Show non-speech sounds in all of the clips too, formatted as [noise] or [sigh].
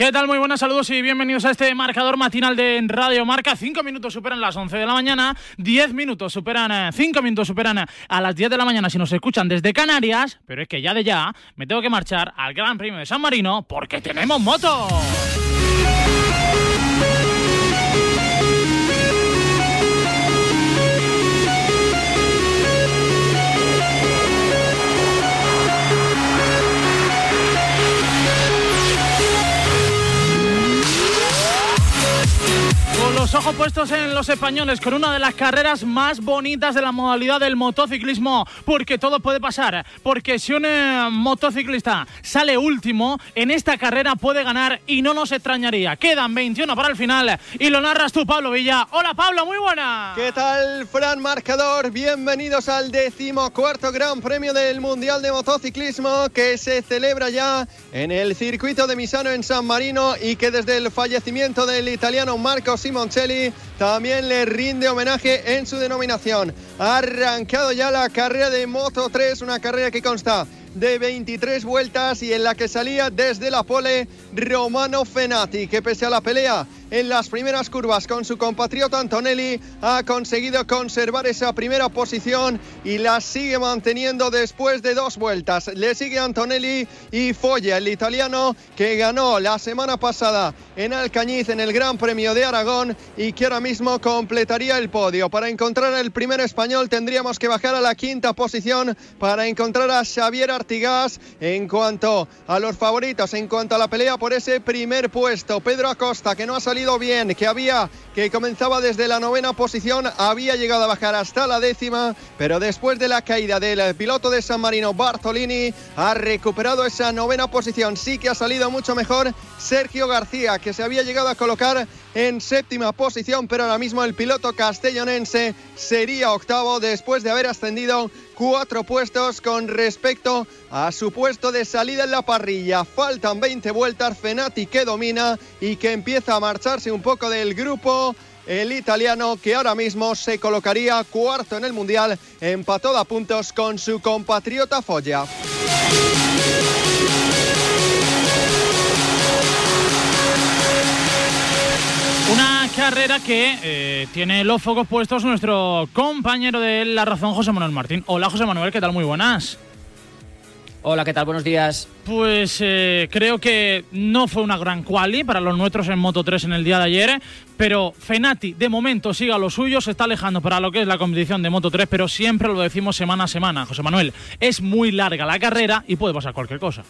¿Qué tal? Muy buenas saludos y bienvenidos a este marcador matinal de Radio Marca. Cinco minutos superan las 11 de la mañana, diez minutos superan, eh, cinco minutos superan a las 10 de la mañana si nos escuchan desde Canarias, pero es que ya de ya me tengo que marchar al Gran Premio de San Marino porque tenemos moto. Los ojos puestos en los españoles con una de las carreras más bonitas de la modalidad del motociclismo, porque todo puede pasar, porque si un eh, motociclista sale último en esta carrera puede ganar y no nos extrañaría. Quedan 21 para el final y lo narras tú, Pablo Villa. Hola Pablo, muy buena. ¿Qué tal, Fran Marcador? Bienvenidos al decimocuarto Gran Premio del Mundial de Motociclismo que se celebra ya en el circuito de Misano en San Marino y que desde el fallecimiento del italiano Marco También le rinde homenaje en su denominación. Ha arrancado ya la carrera de Moto 3, una carrera que consta de 23 vueltas y en la que salía desde la pole Romano Fenati, que pese a la pelea en las primeras curvas con su compatriota Antonelli ha conseguido conservar esa primera posición y la sigue manteniendo después de dos vueltas. Le sigue Antonelli y Folla, el italiano que ganó la semana pasada en Alcañiz en el Gran Premio de Aragón y que ahora mismo completaría el podio. Para encontrar el primer español tendríamos que bajar a la quinta posición para encontrar a Xavier Artigas en cuanto a los favoritos, en cuanto a la pelea por ese primer puesto. Pedro Acosta que no ha salido bien, que había que comenzaba desde la novena posición, había llegado a bajar hasta la décima, pero después de la caída del piloto de San Marino Bartolini, ha recuperado esa novena posición. Sí que ha salido mucho mejor Sergio García, que se había llegado a colocar en séptima posición, pero ahora mismo el piloto castellonense sería octavo después de haber ascendido cuatro puestos con respecto a su puesto de salida en la parrilla. Faltan 20 vueltas, Fenati que domina y que empieza a marcharse un poco del grupo. El italiano que ahora mismo se colocaría cuarto en el Mundial, empató a puntos con su compatriota Folla. Carrera que eh, tiene los focos puestos nuestro compañero de La Razón, José Manuel Martín. Hola José Manuel, ¿qué tal? Muy buenas. Hola, ¿qué tal? Buenos días. Pues eh, creo que no fue una gran quali para los nuestros en Moto 3 en el día de ayer, pero Fenati de momento sigue a lo suyo, se está alejando para lo que es la competición de Moto 3, pero siempre lo decimos semana a semana, José Manuel. Es muy larga la carrera y puede pasar cualquier cosa.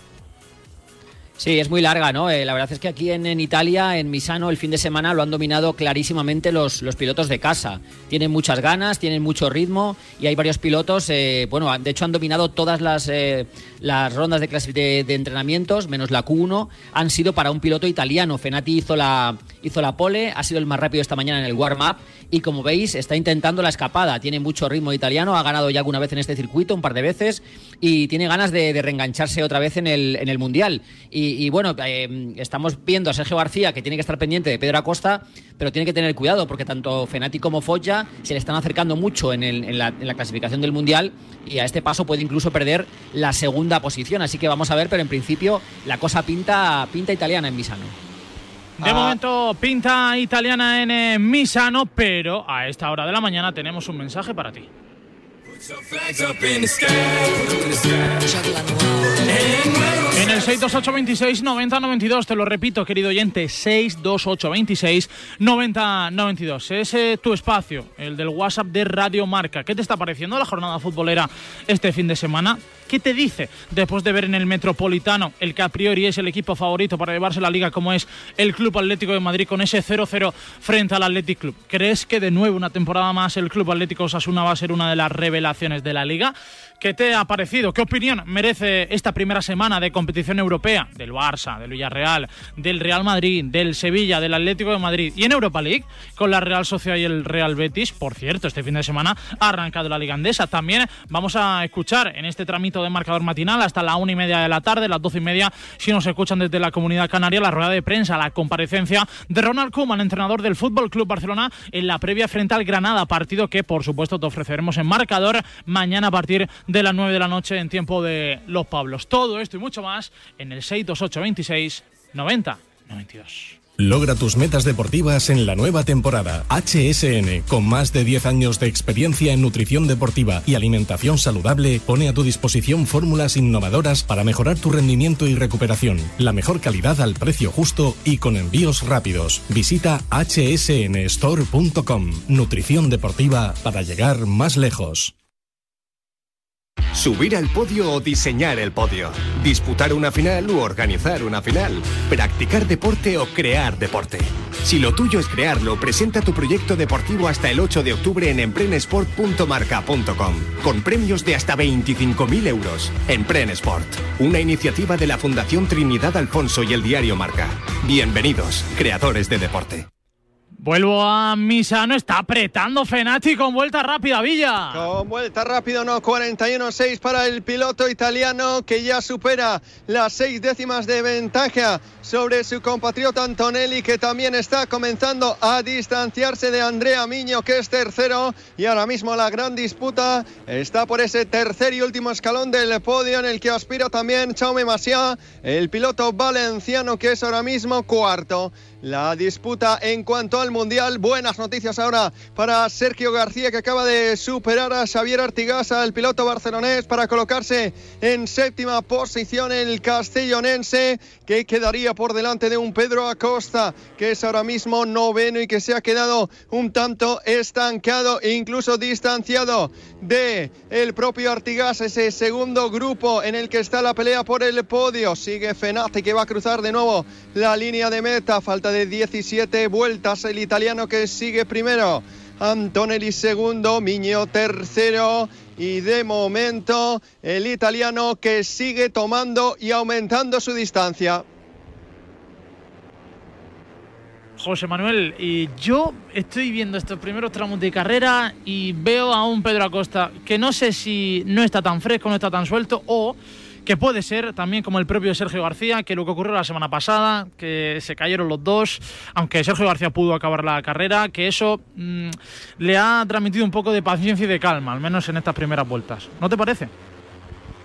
Sí, es muy larga, ¿no? Eh, la verdad es que aquí en, Italia, en Misano, el fin de semana lo han dominado clarísimamente los, los pilotos de casa. Tienen muchas ganas, tienen mucho ritmo y hay varios pilotos, eh, bueno, de hecho han dominado todas las, eh, las rondas de, de, de, entrenamientos, menos la Q1, han sido para un piloto italiano. Fenati hizo la, hizo la pole, ha sido el más rápido esta mañana en el warm-up y como veis está intentando la escapada. Tiene mucho ritmo italiano, ha ganado ya alguna vez en este circuito, un par de veces, y tiene ganas de, de reengancharse otra vez en el, en el Mundial. Y, y, bueno, eh, estamos viendo a Sergio García que tiene que estar pendiente de Pedro Acosta, pero tiene que tener cuidado porque tanto Fenati como Foggia se le están acercando mucho en, el, en, la, en, la, clasificación del Mundial y a este paso puede incluso perder la segunda posición. Así que vamos a ver, pero en principio la cosa pinta, pinta italiana en Misano. De ah. momento pinta italiana en Misano, pero a esta hora de la mañana tenemos un mensaje para ti. En el 628269092, te lo repito, querido oyente, 628269092. Es eh, tu espacio, el del WhatsApp de Radio Marca. ¿Qué te está pareciendo la jornada futbolera este fin de semana? ¿Qué te dice después de ver en el Metropolitano el que a priori es el equipo favorito para llevarse la liga como es el Club Atlético de Madrid con ese 0-0 frente al Athletic Club? ¿Crees que de nuevo una temporada más el Club Atlético Osasuna va a ser una de las revelaciones de la liga? ¿Qué te ha parecido? ¿Qué opinión merece esta primera semana de competición europea del Barça, del Villarreal, del Real Madrid, del Sevilla, del Atlético de Madrid y en Europa League con la Real Sociedad y el Real Betis? Por cierto, este fin de semana ha arrancado la Liga Andesa. También vamos a escuchar en este de marcador matinal hasta la una y media de la tarde, las doce y media, si nos escuchan desde la comunidad canaria, la rueda de prensa, la comparecencia de Ronald Koeman, entrenador del Fútbol Club Barcelona, en la previa frente al Granada, partido que por supuesto te ofreceremos en marcador mañana a partir de las 9 de la noche en tiempo de Los Pablos. Todo esto y mucho más en el 62826 90 92. Logra tus metas deportivas en la nueva temporada. HSN, con más de 10 años de experiencia en nutrición deportiva y alimentación saludable, pone a tu disposición fórmulas innovadoras para mejorar tu rendimiento y recuperación. La mejor calidad al precio justo y con envíos rápidos. Visita hsnstore.com. Nutrición deportiva para llegar más lejos. Subir al podio o diseñar el podio. Disputar una final u organizar una final. Practicar deporte o crear deporte. Si lo tuyo es crearlo, presenta tu proyecto deportivo hasta el 8 de octubre en emprenesport.marca.com. Con premios de hasta 25.000 euros. Emprenesport. Una iniciativa de la Fundación Trinidad Alfonso y el diario Marca. Bienvenidos, creadores de deporte. Vuelvo a Misano, está apretando Fenati con vuelta rápida, Villa. Con vuelta rápida, no, 41-6 para el piloto italiano que ya supera las seis décimas de ventaja sobre su compatriota Antonelli que también está comenzando a distanciarse de Andrea Miño que es tercero y ahora mismo la gran disputa está por ese tercer y último escalón del podio en el que aspira también Chaume Masia, el piloto valenciano que es ahora mismo cuarto la disputa en cuanto al Mundial. Buenas noticias ahora para Sergio García que acaba de superar a Xavier Artigasa, el piloto barcelonés, para colocarse en séptima posición el castellonense que quedaría por delante de un Pedro Acosta que es ahora mismo noveno y que se ha quedado un tanto estancado e incluso distanciado de el propio Artigas, ese segundo grupo en el que está la pelea por el podio. Sigue Fenati que va a cruzar de nuevo la línea de meta. Falta de 17 vueltas el italiano que sigue primero. Antonelli segundo, Miño tercero y de momento el italiano que sigue tomando y aumentando su distancia. José Manuel, y yo estoy viendo estos primeros tramos de carrera y veo a un Pedro Acosta que no sé si no está tan fresco, no está tan suelto o que puede ser también como el propio Sergio García, que lo que ocurrió la semana pasada, que se cayeron los dos, aunque Sergio García pudo acabar la carrera, que eso mmm, le ha transmitido un poco de paciencia y de calma, al menos en estas primeras vueltas. ¿No te parece?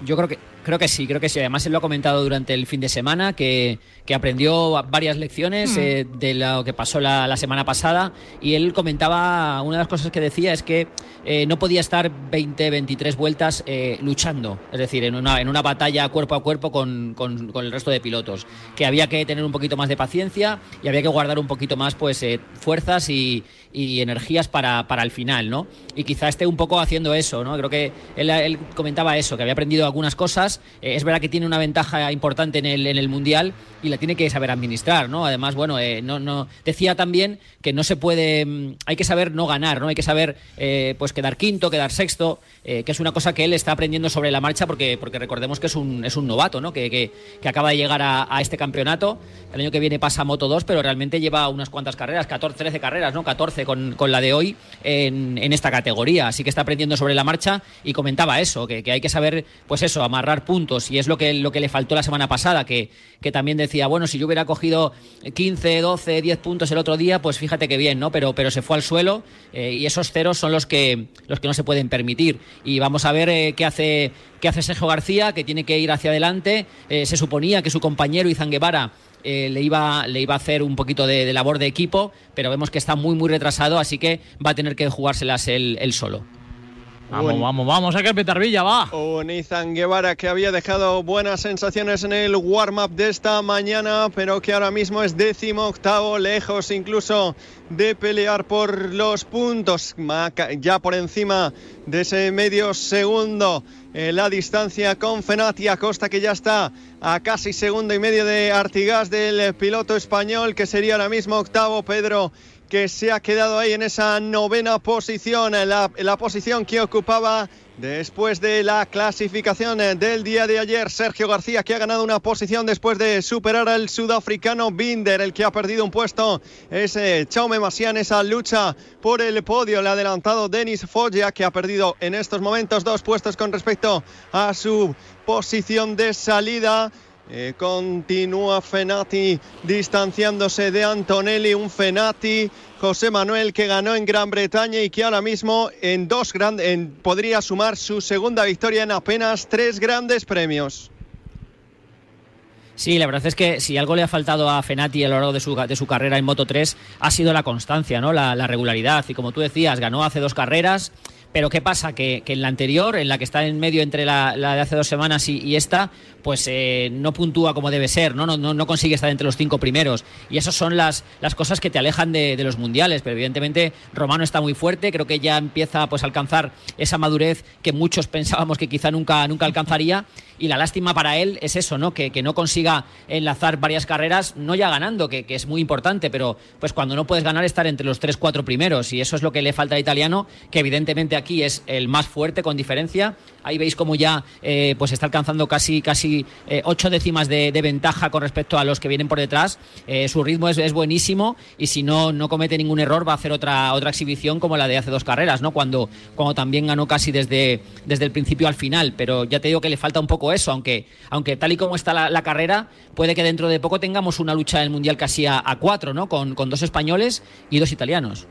Yo creo que creo que sí, creo que sí. Además, él lo ha comentado durante el fin de semana, que, que aprendió varias lecciones mm. eh, de lo que pasó la, la, semana pasada. Y él comentaba, una de las cosas que decía es que eh, no podía estar 20, 23 vueltas eh, luchando, es decir, en una, en una batalla cuerpo a cuerpo con, con, con, el resto de pilotos. Que había que tener un poquito más de paciencia y había que guardar un poquito más pues fuerzas y, y energías para, para, el final, ¿no? Y quizá esté un poco haciendo eso, ¿no? Creo que él, comentaba eso, que había aprendido algunas cosas eh, es verdad que tiene una ventaja importante en el, en el Mundial y la tiene que saber administrar, ¿no? Además, bueno, eh, no, no, decía también que no se puede, mm, hay que saber no ganar, ¿no? Hay que saber, eh, pues, quedar quinto, quedar sexto, que es una cosa que él está aprendiendo sobre la marcha porque, porque recordemos que es un, es un novato, ¿no? Que, que, acaba de llegar a, este campeonato. El año que viene pasa Moto 2, pero realmente lleva unas cuantas carreras, 14, 13 carreras, ¿no? 14 con, la de hoy en, esta categoría. Así que está aprendiendo sobre la marcha y comentaba eso, que, que hay que saber, pues eso, amarrar puntos y es lo que, lo que le faltó la semana pasada, que, que también decía, bueno, si yo hubiera cogido 15, 12, 10 puntos el otro día, pues fíjate que bien, ¿no? Pero, pero se fue al suelo eh, y esos ceros son los que, los que no se pueden permitir. Y vamos a ver eh, qué, hace, qué hace Sergio García, que tiene que ir hacia adelante. Eh, se suponía que su compañero Izan Guevara le, iba, le iba a hacer un poquito de, labor de equipo, pero vemos que está muy, muy retrasado, así que va a tener que jugárselas él solo. Vamos, vamos, vamos, a que Villa va. Un Izan Guevara que había dejado buenas sensaciones en el warm-up de esta mañana, pero que ahora mismo es décimo octavo, lejos incluso de pelear por los puntos, ya por encima de ese medio segundo. En la distancia con Fenati Acosta que ya está a casi segundo y medio de Artigas del piloto español que sería ahora mismo octavo Pedro que se ha quedado ahí en esa novena posición, la, la posición que ocupaba Después de la clasificación del día de ayer, Sergio García que ha ganado una posición después de superar al sudafricano Binder, el que ha perdido un puesto es eh, Chaume Masian, esa lucha por el podio. Le ha adelantado Denis Foggia que ha perdido en estos momentos dos puestos con respecto a su posición de salida. Eh, continúa Fenati distanciándose de Antonelli, un Fenati, José Manuel que ganó en Gran Bretaña y que ahora mismo en dos grandes podría sumar su segunda victoria en apenas tres grandes premios. Sí, la verdad es que si algo le ha faltado a Fenati a lo largo de su, de su carrera en Moto 3 ha sido la constancia, ¿no? La, la regularidad. Y como tú decías, ganó hace dos carreras, pero ¿qué pasa? Que, en la anterior, en la que está en medio entre la, de hace dos semanas y, esta, pues eh, no puntúa como debe ser, ¿no? No, no, consigue estar entre los cinco primeros. Y esas son las, las cosas que te alejan de, los mundiales. Pero evidentemente Romano está muy fuerte, creo que ya empieza pues, a alcanzar esa madurez que muchos [laughs] pensábamos que quizá nunca, nunca alcanzaría. Y la lástima para él es eso, ¿no? Que, que no consiga enlazar varias carreras, no ya ganando, que, que, es muy importante, pero pues cuando no puedes ganar estar entre los tres, cuatro primeros. Y eso es lo que le falta al italiano, que evidentemente aquí es el más fuerte con diferencia. Ahí veis como ya eh, pues está alcanzando casi, casi eh, ocho décimas de, ventaja con respecto a los que vienen por detrás. Eh, su ritmo es, buenísimo y si no, no comete ningún error va a hacer otra, otra exhibición como la de hace dos carreras, ¿no? Cuando, cuando también ganó casi desde, desde el principio al final. Pero ya te digo que le falta un poco eso, aunque, aunque tal y como está la, carrera, puede que dentro de poco tengamos una lucha del Mundial casi a, cuatro, ¿no? Con, con dos españoles y dos italianos.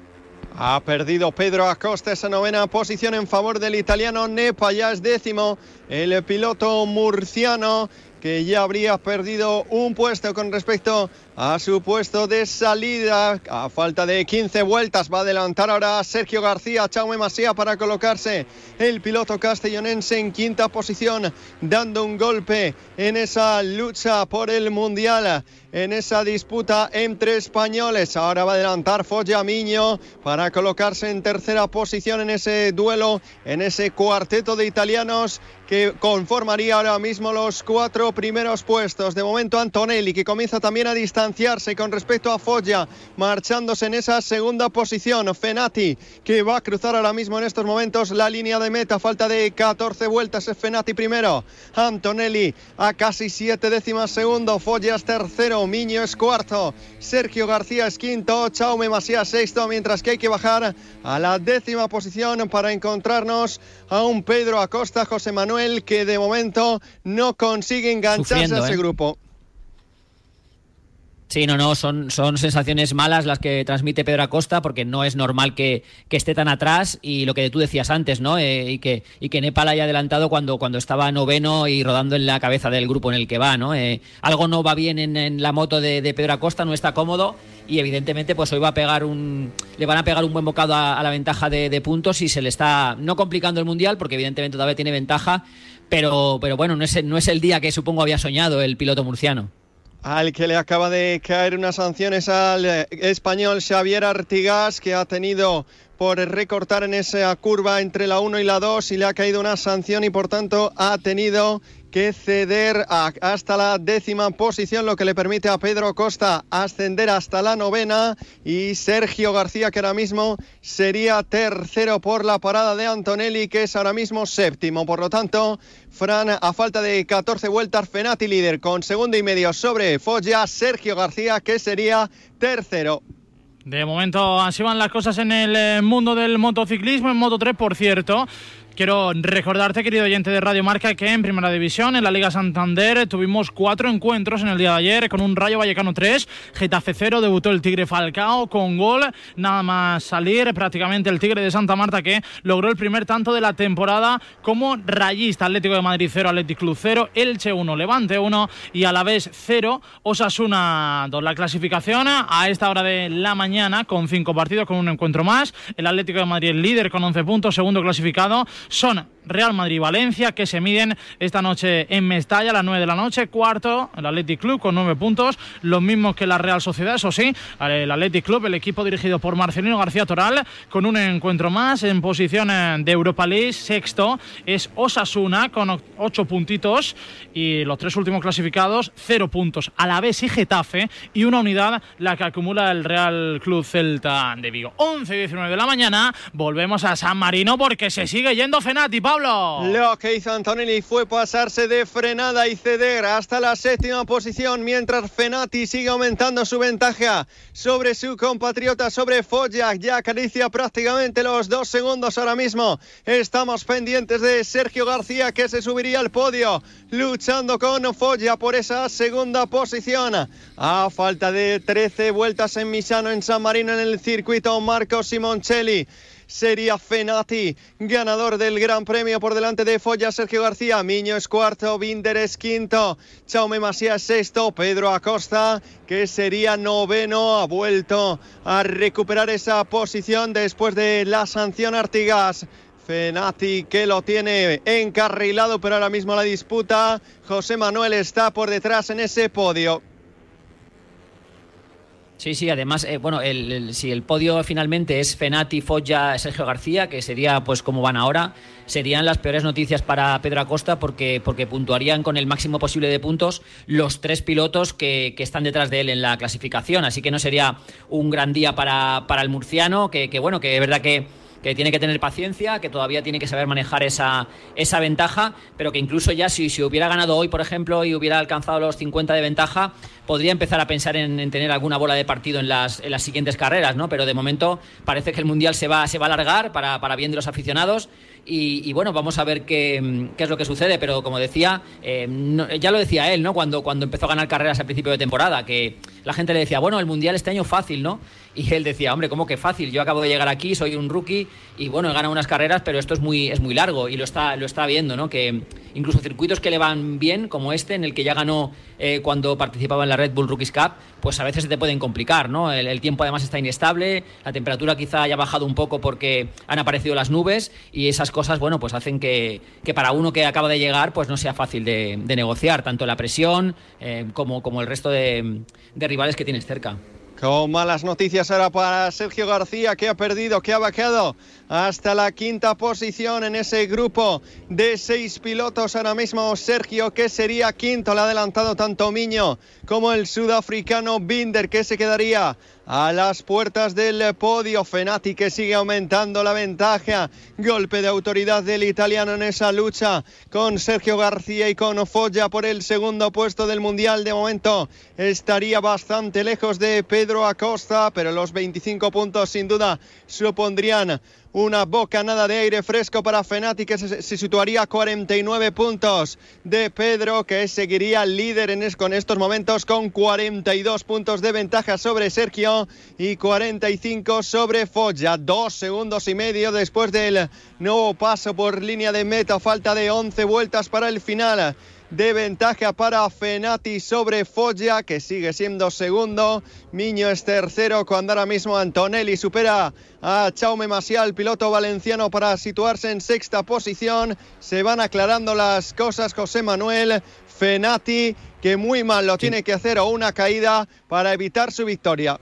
Ha perdido Pedro Acosta esa novena posición en favor del italiano Nepa, ya es décimo el piloto murciano que ya habría perdido un puesto con respecto a su puesto de salida. A falta de 15 vueltas va a adelantar ahora Sergio García, Chaume Masía para colocarse el piloto castellonense en quinta posición, dando un golpe en esa lucha por el Mundial, en esa disputa entre españoles. Ahora va a adelantar Folla Miño para colocarse en tercera posición en ese duelo, en ese cuarteto de italianos que conformaría ahora mismo los cuatro primeros puestos. De momento Antonelli que comienza también a distanciar con respecto a Foggia, marchándose en esa segunda posición. Fenati, que va a cruzar ahora mismo en estos momentos la línea de meta, falta de 14 vueltas, es Fenati primero. Antonelli a casi 7 décimas segundo, Foggia es tercero, Miño es cuarto, Sergio García es quinto, Chaume Masía sexto, mientras que hay que bajar a la décima posición para encontrarnos a un Pedro Acosta, José Manuel, que de momento no consigue engancharse a ese ¿eh? grupo. Sí, no, no, son, son sensaciones malas las que transmite Pedro Acosta porque no es normal que, esté tan atrás y lo que tú decías antes, ¿no? Eh, y, que, y que Nepal haya adelantado cuando, cuando estaba noveno y rodando en la cabeza del grupo en el que va, ¿no? Eh, algo no va bien en, la moto de, Pedro Acosta, no está cómodo y evidentemente pues hoy va a pegar un le van a pegar un buen bocado a, la ventaja de, de, puntos y se le está no complicando el mundial porque evidentemente todavía tiene ventaja pero pero bueno no es no es el día que supongo había soñado el piloto murciano al que le acaba de caer unas sanciones al eh, español Xavier Artigas, que ha tenido por recortar en esa curva entre la 1 y la 2 y le ha caído una sanción y por tanto ha tenido que ceder hasta la décima posición, lo que le permite a Pedro Costa ascender hasta la novena y Sergio García, que ahora mismo sería tercero por la parada de Antonelli, que es ahora mismo séptimo. Por lo tanto, Fran, a falta de 14 vueltas, Fenati líder con segundo y medio sobre Foggia, Sergio García, que sería tercero. De momento así van las cosas en el eh, mundo del motociclismo, en Moto 3 por cierto. Quiero recordarte, querido oyente de Radio Marca, que en Primera División, en la Liga Santander, tuvimos cuatro encuentros en el día de ayer con un Rayo Vallecano 3, Getafe 0, debutó el Tigre Falcao con gol, nada más salir prácticamente el Tigre de Santa Marta que logró el primer tanto de la temporada como rayista, Atlético de Madrid 0, Atlético Club 0, Elche 1, Levante 1 y a la vez 0, Osasuna 2. La clasificación a esta hora de la mañana con cinco partidos, con un encuentro más, el Atlético de Madrid líder con 11 puntos, segundo clasificado, son Real Madrid Valencia que se miden esta noche en Mestalla a las 9 de la noche. Cuarto, el Athletic Club con 9 puntos, los mismos que la Real Sociedad, eso sí, el Athletic Club, el equipo dirigido por Marcelino García Toral, con un encuentro más en posición eh, de Europa League. Sexto es Osasuna con 8 puntitos y los tres últimos clasificados, 0 puntos. A la vez y Getafe y una unidad la que acumula el Real Club Celta de Vigo. 11 y 19 de la mañana, volvemos a San Marino porque se sigue yendo Fenati. Lo que hizo Antonelli fue pasarse de frenada y ceder hasta la séptima posición mientras Fenati sigue aumentando su ventaja sobre su compatriota, sobre Foggia. Ya acaricia prácticamente los dos segundos ahora mismo. Estamos pendientes de Sergio García que se subiría al podio luchando con Foggia por esa segunda posición. A falta de 13 vueltas en Misano, en San Marino, en el circuito, Marco Simoncelli sería Fenati, ganador del Gran Premio por delante de Folla Sergio García. Miño es cuarto, Binder es quinto, Chaume Masía es sexto, Pedro Acosta, que sería noveno, ha vuelto a recuperar esa posición después de la sanción Artigas. Fenati que lo tiene encarrilado, pero ahora mismo la disputa. José Manuel está por detrás en ese podio. Sí, sí, además, eh, bueno, el, si el podio finalmente es Fenati, Foggia, Sergio García, que sería pues como van ahora, serían las peores noticias para Pedro Acosta porque, porque puntuarían con el máximo posible de puntos los tres pilotos que, están detrás de él en la clasificación. Así que no sería un gran día para, para el murciano, que, que bueno, que es verdad que que tiene que tener paciencia, que todavía tiene que saber manejar esa, esa ventaja, pero que incluso ya si, si hubiera ganado hoy, por ejemplo, y hubiera alcanzado los 50 de ventaja, podría empezar a pensar en, tener alguna bola de partido en las, en las siguientes carreras, ¿no? Pero de momento parece que el Mundial se va, se va a alargar para, para bien de los aficionados y, bueno, vamos a ver qué, qué, es lo que sucede, pero como decía, eh, ya lo decía él, ¿no? Cuando, cuando empezó a ganar carreras al principio de temporada, que la gente le decía, bueno, el Mundial este año fácil, ¿no? Y él decía, hombre, ¿cómo que fácil? Yo acabo de llegar aquí, soy un rookie y bueno, he ganado unas carreras, pero esto es muy, es muy largo y lo está, lo está viendo, ¿no? Que incluso circuitos que le van bien, como este, en el que ya ganó eh, cuando participaba en la Red Bull Rookies Cup, pues a veces se te pueden complicar, ¿no? El, tiempo además está inestable, la temperatura quizá haya bajado un poco porque han aparecido las nubes y esas cosas, bueno, pues hacen que, para uno que acaba de llegar, pues no sea fácil de, negociar, tanto la presión eh, como, como el resto de, de rivales que tienes cerca. Con malas noticias ahora para Sergio García, que ha perdido, que ha bajado hasta la quinta posición en ese grupo de seis pilotos. Ahora mismo Sergio, que sería quinto, le ha adelantado tanto Miño como el sudafricano Binder, que se quedaría a las puertas del podio. Fenati que sigue aumentando la ventaja. Golpe de autoridad del italiano en esa lucha con Sergio García y con Foggia por el segundo puesto del Mundial. De momento estaría bastante lejos de Pedro Acosta, pero los 25 puntos sin duda supondrían una bocanada de aire fresco para Fenati que se, situaría a 49 puntos de Pedro que seguiría líder en con estos momentos con 42 puntos de ventaja sobre Sergio y 45 sobre Foggia. Dos segundos y medio después del nuevo paso por línea de meta. Falta de 11 vueltas para el final de ventaja para Fenati sobre Foggia, que sigue siendo segundo. Miño es tercero cuando ahora mismo Antonelli supera a Chaume Masial, piloto valenciano, para situarse en sexta posición. Se van aclarando las cosas José Manuel. Fenati, que muy mal lo tiene que hacer o una caída para evitar su victoria.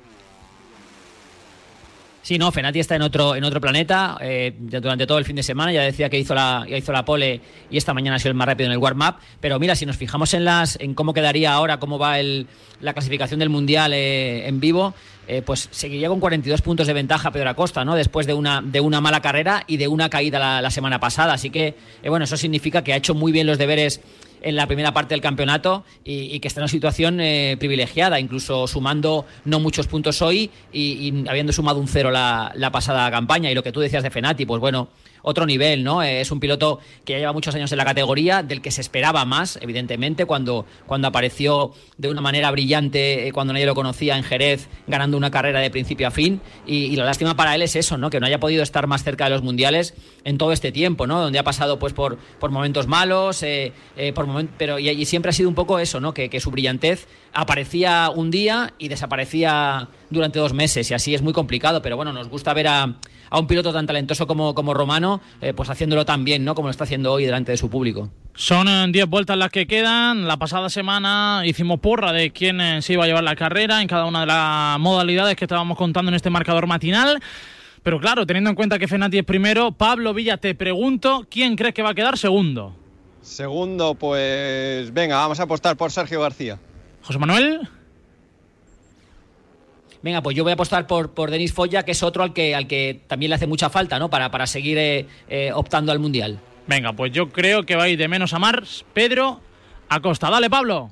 Sí, no, Fenati está en otro, en otro planeta eh, durante todo el fin de semana. Ya decía que hizo la, hizo la pole y esta mañana ha sido el más rápido en el warm-up. Pero mira, si nos fijamos en, las, en cómo quedaría ahora, cómo va el, la clasificación del Mundial eh, en vivo, eh, pues seguiría con 42 puntos de ventaja Pedro Acosta, ¿no? Después de una, de una mala carrera y de una caída la, semana pasada. Así que, bueno, eso significa que ha hecho muy bien los deberes en la primera parte del campeonato y, que está en una situación eh, privilegiada, incluso sumando no muchos puntos hoy y, habiendo sumado un cero la, la, pasada campaña. Y lo que tú decías de Fenati, pues bueno, otro nivel, ¿no? Es un piloto que ya lleva muchos años en la categoría, del que se esperaba más, evidentemente, cuando, cuando apareció de una manera brillante, eh, cuando nadie lo conocía en Jerez, ganando una carrera de principio a fin. Y, la lástima para él es eso, ¿no? Que no haya podido estar más cerca de los mundiales en todo este tiempo, ¿no? Donde ha pasado pues por, por momentos malos, eh, eh, por pero y, siempre ha sido un poco eso, ¿no? Que, que su brillantez aparecía un día y desaparecía durante dos meses y así es muy complicado, pero bueno, nos gusta ver a, a un piloto tan talentoso como, como Romano, eh, pues haciéndolo tan bien, ¿no? Como lo está haciendo hoy delante de su público. Son 10 eh, vueltas las que quedan. La pasada semana hicimos porra de quién eh, se iba a llevar la carrera en cada una de las modalidades que estábamos contando en este marcador matinal. Pero claro, teniendo en cuenta que Fenati es primero, Pablo Villa, te pregunto, ¿quién crees que va a quedar segundo? Segundo, pues venga, vamos a apostar por Sergio García. José Manuel venga, pues yo voy a apostar por, por Denis Foya, que es otro al que, al que también le hace mucha falta, ¿no? Para, para seguir eh, eh, optando al Mundial. Venga, pues yo creo que va a ir de menos a más. Pedro Acosta. Dale, Pablo.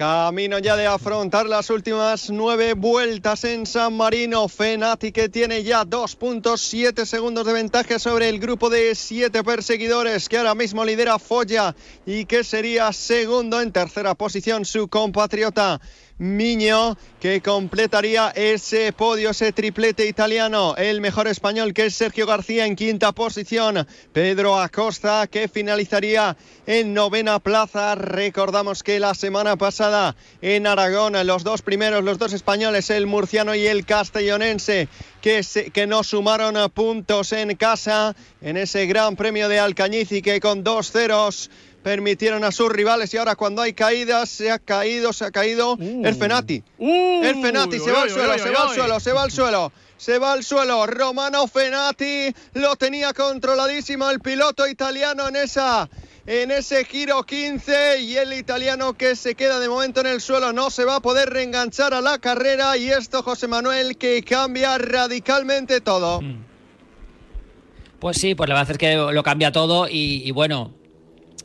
Camino ya de afrontar las últimas nueve vueltas en San Marino. Fenati que tiene ya 2.7 segundos de ventaja sobre el grupo de siete perseguidores que ahora mismo lidera Foya y que sería segundo en tercera posición su compatriota Miño, que completaría ese podio, ese triplete italiano. El mejor español que es Sergio García en quinta posición. Pedro Acosta, que finalizaría en novena plaza. Recordamos que la semana pasada en Aragón, los dos primeros, los dos españoles, el murciano y el castellonense, que, que no sumaron puntos en casa en ese gran premio de Alcañiz y que con dos ceros permitieron a sus rivales y ahora cuando hay caídas se ha caído, se ha caído uh. el Fenati. Uh. el Fenati se va al suelo, se va al suelo, se va al suelo. Se va al suelo, Romano Fenati lo tenía controladísimo el piloto italiano en esa en ese giro 15 y el italiano que se queda de momento en el suelo no se va a poder reenganchar a la carrera y esto José Manuel que cambia radicalmente todo. Mm. Pues sí, pues la verdad es que lo cambia todo y bueno,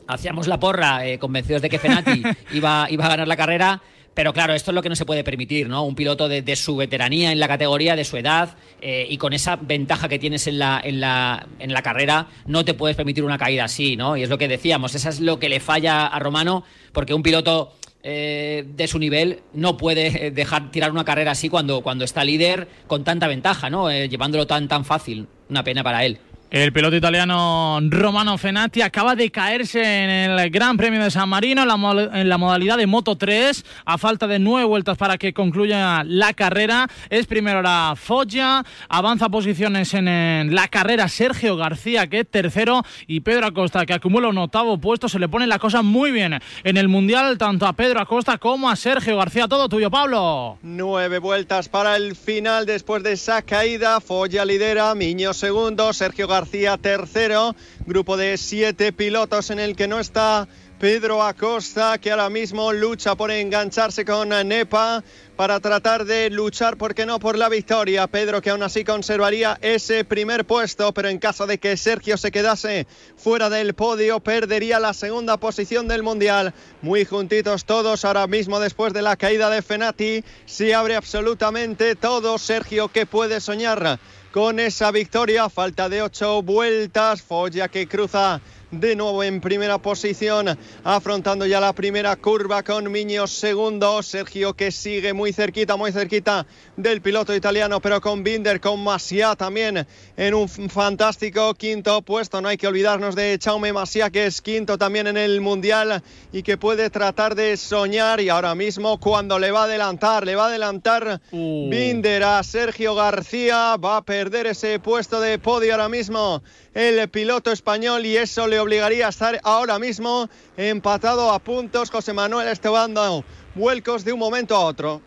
hacíamos la porra eh, convencidos de que Fenati [laughs] iba, iba a ganar la carrera. Pero claro, esto es lo que no se puede permitir, ¿no? Un piloto de, su veteranía en la categoría, de su edad, eh, y con esa ventaja que tienes en la, en, la, en la carrera, no te puedes permitir una caída así, ¿no? Y es lo que decíamos, eso es lo que le falla a Romano, porque un piloto eh, de su nivel no puede dejar tirar una carrera así cuando, cuando está líder con tanta ventaja, ¿no? llevándolo tan, tan fácil. Una pena para él. El piloto italiano Romano Fenati acaba de caerse en el Gran Premio de San Marino en la, modalidad de Moto 3 a falta de nueve vueltas para que concluya la carrera. Es primero la Foggia, avanza posiciones en, la carrera Sergio García que es tercero y Pedro Acosta que acumula un octavo puesto. Se le pone la cosa muy bien en el Mundial tanto a Pedro Acosta como a Sergio García. Todo tuyo, Pablo. Nueve vueltas para el final después de esa caída. Foggia lidera, Miño segundo, Sergio García García tercero, grupo de siete pilotos en el que no está Pedro Acosta, que ahora mismo lucha por engancharse con Nepa para tratar de luchar, ¿por qué no?, por la victoria. Pedro que aún así conservaría ese primer puesto, pero en caso de que Sergio se quedase fuera del podio, perdería la segunda posición del Mundial. Muy juntitos todos ahora mismo después de la caída de Fenati. Se abre absolutamente todo. Sergio que puede soñar con esa victoria. Falta de ocho vueltas. Folla que cruza de nuevo en primera posición, afrontando ya la primera curva con Miño segundo, Sergio que sigue muy cerquita, muy cerquita del piloto italiano, pero con Binder, con Masia también en un fantástico quinto puesto, no hay que olvidarnos de Chaume Masia que es quinto también en el Mundial y que puede tratar de soñar y ahora mismo cuando le va a adelantar, le va a adelantar uh. Binder a Sergio García, va a perder ese puesto de podio ahora mismo el piloto español y eso le obligaría a estar ahora mismo empatado a puntos. José Manuel Esteban vuelcos de un momento a otro.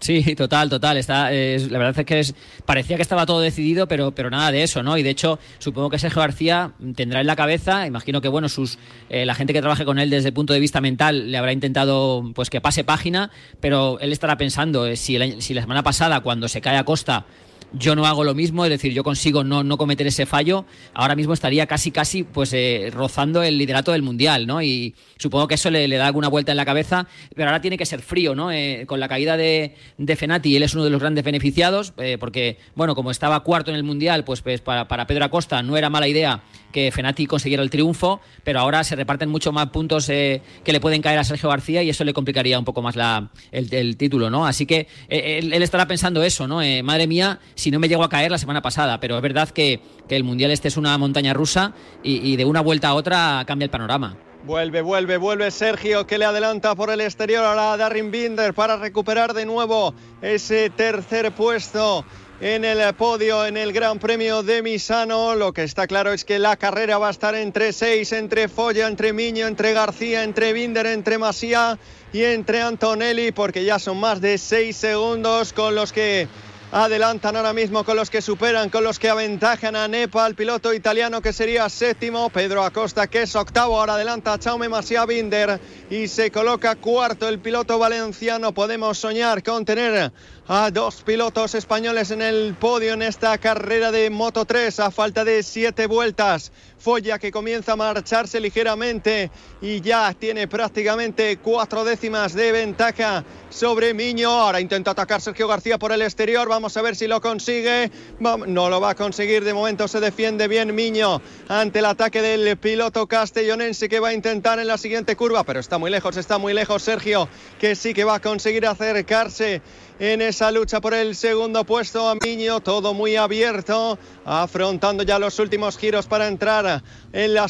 Sí, total, total. Está, la verdad es que parecía que estaba todo decidido, pero, pero nada de eso, ¿no? Y de hecho, supongo que Sergio García tendrá en la cabeza, imagino que bueno, sus eh, la gente que trabaje con él desde el punto de vista mental le habrá intentado pues que pase página, pero él estará pensando eh, si, si la semana pasada, cuando se cae a costa, yo no hago lo mismo, es decir, yo consigo no, no cometer ese fallo, ahora mismo estaría casi, casi, pues eh, rozando el liderato del Mundial, ¿no? Y supongo que eso le, da alguna vuelta en la cabeza, pero ahora tiene que ser frío, ¿no? Eh, con la caída de, de, Fenati, él es uno de los grandes beneficiados, eh, porque, bueno, como estaba cuarto en el Mundial, pues, pues para, para Pedro Acosta no era mala idea que Fenati consiguiera el triunfo, pero ahora se reparten mucho más puntos que le pueden caer a Sergio García y eso le complicaría un poco más la, el, título, ¿no? Así que él, él, estará pensando eso, ¿no? madre mía, si no me llego a caer la semana pasada, pero es verdad que, el Mundial este es una montaña rusa y, de una vuelta a otra cambia el panorama. Vuelve, vuelve, vuelve Sergio que le adelanta por el exterior ahora a Darren Binder para recuperar de nuevo ese tercer puesto en el podio en el Gran Premio de Misano. Lo que está claro es que la carrera va a estar entre seis, entre Folla, entre Miño, entre García, entre Binder, entre Masía y entre Antonelli, porque ya son más de seis segundos con los que adelantan ahora mismo con los que superan, con los que aventajan a Nepa, el piloto italiano que sería séptimo, Pedro Acosta que es octavo, ahora adelanta a Chaume Masia Binder y se coloca cuarto el piloto valenciano. Podemos soñar con tener a dos pilotos españoles en el podio en esta carrera de Moto 3 a falta de siete vueltas. Folla que comienza a marcharse ligeramente y ya tiene prácticamente cuatro décimas de ventaja sobre Miño. Ahora intenta atacar Sergio García por el exterior. Vamos a ver si lo consigue. No lo va a conseguir. De momento se defiende bien Miño ante el ataque del piloto castellonense que va a intentar en la siguiente curva. Pero está muy lejos, está muy lejos Sergio, que sí que va a conseguir acercarse en esa lucha por el segundo puesto Miño, todo muy abierto, afrontando ya los últimos giros para entrar en la